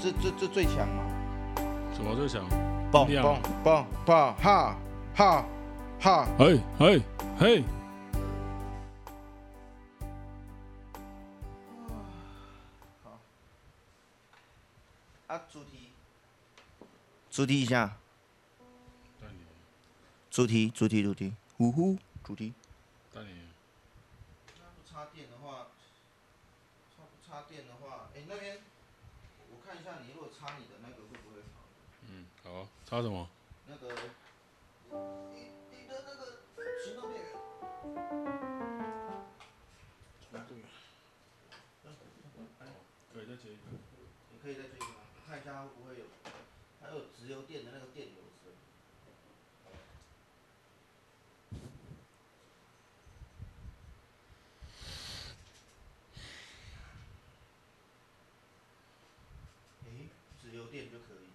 这这这最强嘛？什么最强？蹦蹦蹦蹦哈哈哈！嘿嘿嘿！好。啊，主题，主题一下。主题，主题，主题，呼呼，主题。那不插什么？那个，你你的那个行动电源。可以再接一个。你可以再接一个吗？看一下会不会有，还有直流电的那个电流声。诶，直流电就可以。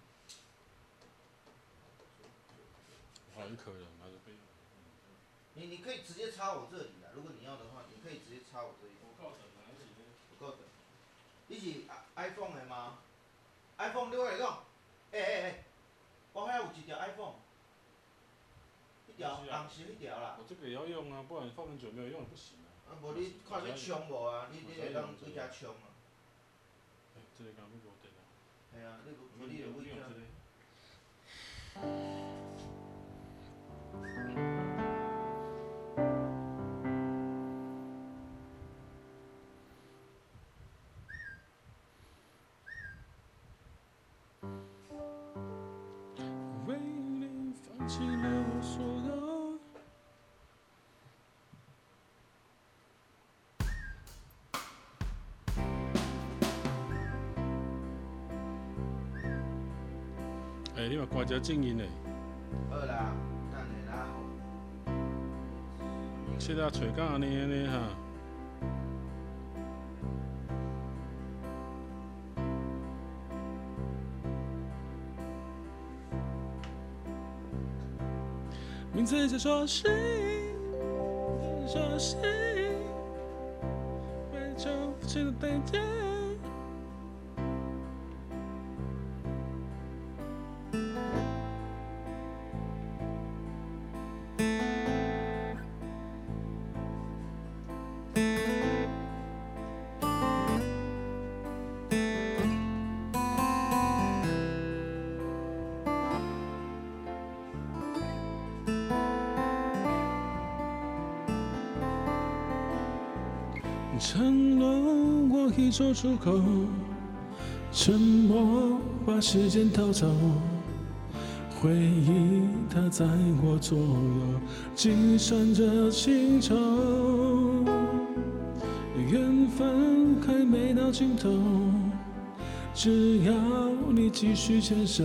很可能，还是你你可以直接插我这里啊，如果你要的话，你可以直接插我这里。不够整，哪一呢？不够整。你是 iPhone 的吗？iPhone 对我来讲，哎哎哎，我遐有一条 iPhone，一条红色一条啦。我这个也要用啊，不然放很久没有用也不行啊。啊，无你看要充无啊？你你会当对家充啊？哎，这个刚不给我电了。哎呀，你不不你就会用为你放弃了我所有。哎，你把挂只静音嘞。好啦。现在吹干安尼安尼哈。名字叫做谁？说谁？为求不起的代价。承诺我已说出口，沉默把时间偷走，回忆它在我左右，计算着情愁，缘分还没到尽头，只要你继续牵手，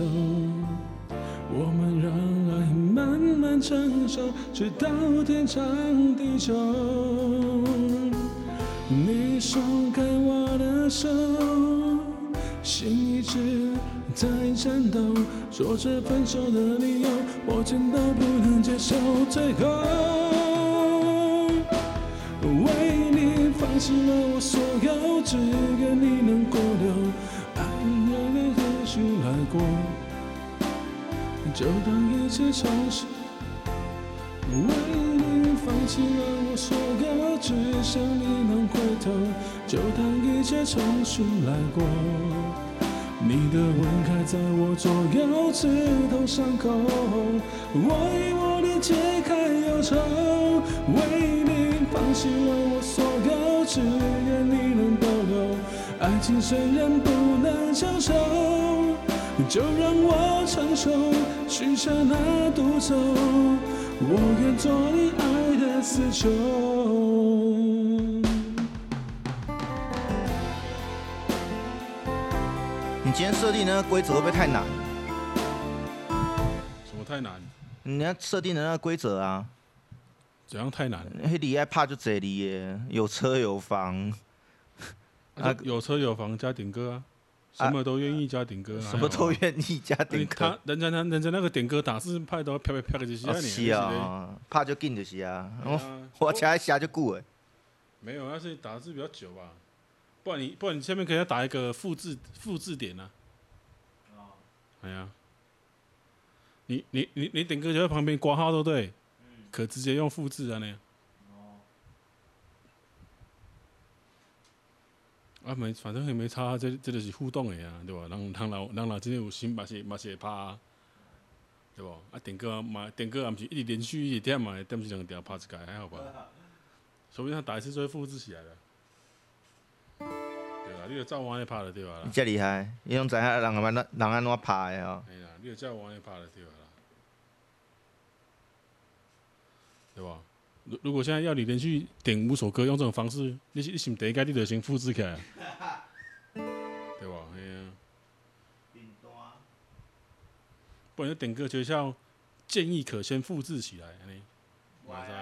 我们让爱慢慢成熟，直到天长地久。松开我的手，心一直在颤抖，说着分手的理由，我真的不能接受。最后，为你放弃了我所有，只愿你能过留，爱让你继续来过，就当一切重新。为放弃了我所有，只想你能回头，就当一切重新来过。你的吻开在我左右，刺痛伤口。我以我的解开忧愁，为你放弃了我所有，只愿你能逗留。爱情虽然不能强求，就让我承受，许下那独奏。我愿做你爱你今天设定的那个规则会不会太难？什么太难？你要设定的那个规则啊？怎样太难？那里爱怕就这里耶，有车有房。啊，有车有房加点歌啊。什么都愿意加点歌，什么都愿意加点歌。他人家那人家那个点歌打字派都飘飘飘的就是啊，是啊，怕就紧就是啊。我起来下就过哎。没有，那是打字比较久吧？不然你不然你下面可以要打一个复制复制点啊。哎呀，你你你你点歌就在旁边挂号，对不对？嗯。可直接用复制啊，那。啊没，反正也没差，这这就是互动的呀，对吧？人人老人老真有心，嘛是嘛是会拍，啊对不？啊点歌嘛点歌，也不是一直连续一直点嘛，点不是两条拍一个，还好吧？说不定他打一次就会复制起来了。对啊，你就照我安尼拍就对啊。你这厉害，你拢知影人安怎人安怎拍的哦。哎呀，你就照我安尼拍就对啊。对吧？如如果现在要你连续点五首歌，用这种方式，你是你是第一个你就先复制起来。对吧？哎呀。不然就点歌就像建议可先复制起来，安尼。哇塞。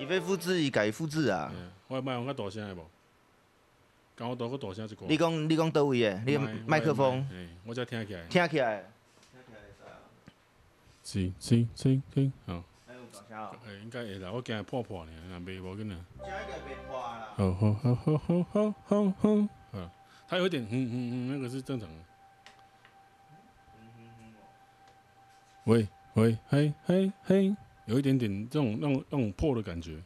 伊要复制，伊家己复制啊！我麦用较大声的无？敢我多个大声一个。你讲你讲倒位的？你麦克风？我才听起来。听起来。是是是是，好。还有大声哦。诶，应该会啦，我惊破破呢，若袂无紧啊。这个袂破啦。好好好好好好好好。啊，它有点嗯嗯嗯，那个是正常的。喂喂嘿嘿嘿。有一点点这种那种那种破的感觉。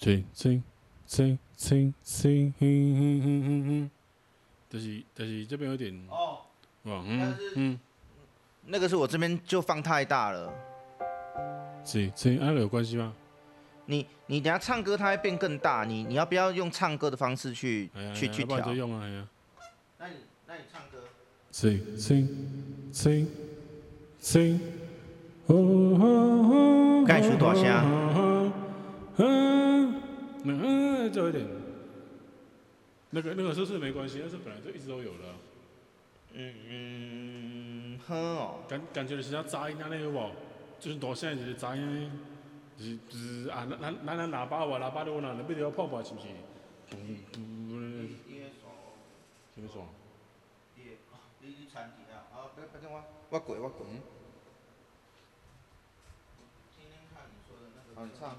对，对，对，对，对，嗯嗯嗯嗯嗯，就是就是这边有点哦，嗯嗯，那个是我这边就放太大了。对，对，那个有关系吗？你你等下唱歌，它会变更大。你你要不要用唱歌的方式去去去调？那用啊，哎呀。那你那你唱歌。Sing sing sing sing。哦。该出多少声？嗯嗯，就一点。那个那个是不是没关系？那是本来就一直都有的。嗯嗯，哼哦。感感觉是要杂音啊，那个不？就是多声就是杂音。是是啊，咱咱咱咱喇叭话喇叭都有呐，你不要破破是不是？嘟嘟。什么爽？你你参几下？啊，别别听我，我过我过。听听看你说的那个。好，你唱。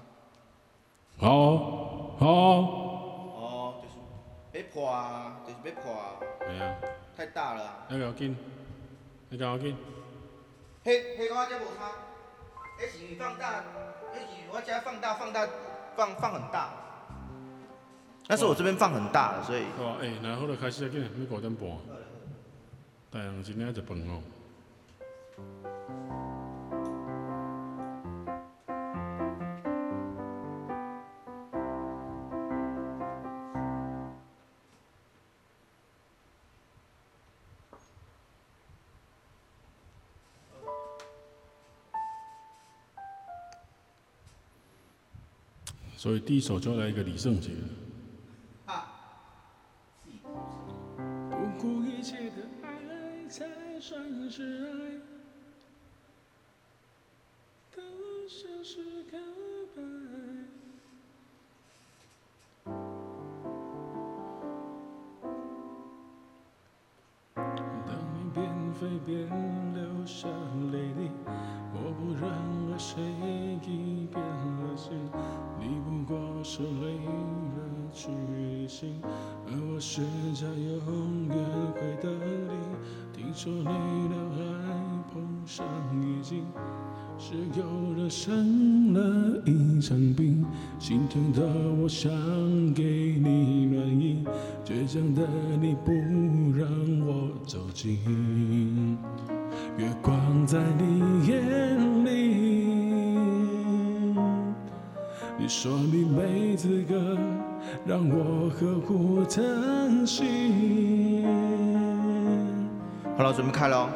好，好。哦，就是别破啊，就是别破啊。系啊。太大了。那个要紧，那个要紧。嘿，嘿，我这无差。哎，是放大。我家放大放大放放很大，但是我这边放很大了，所以。好，哎，然后就开始要紧，要五点半。太阳今天就饭哦。所以第一首就来一个李圣杰。不顾一切的爱才算是爱，都像是告白。当你边飞边流下泪滴，而我是在永远会等你。听说你的爱碰上雨季，是有人生了一场病，心疼的我想给你暖意，倔强的你不让我走近，月光在你眼里。你说你没资格让我呵护疼惜。好了，准备开了。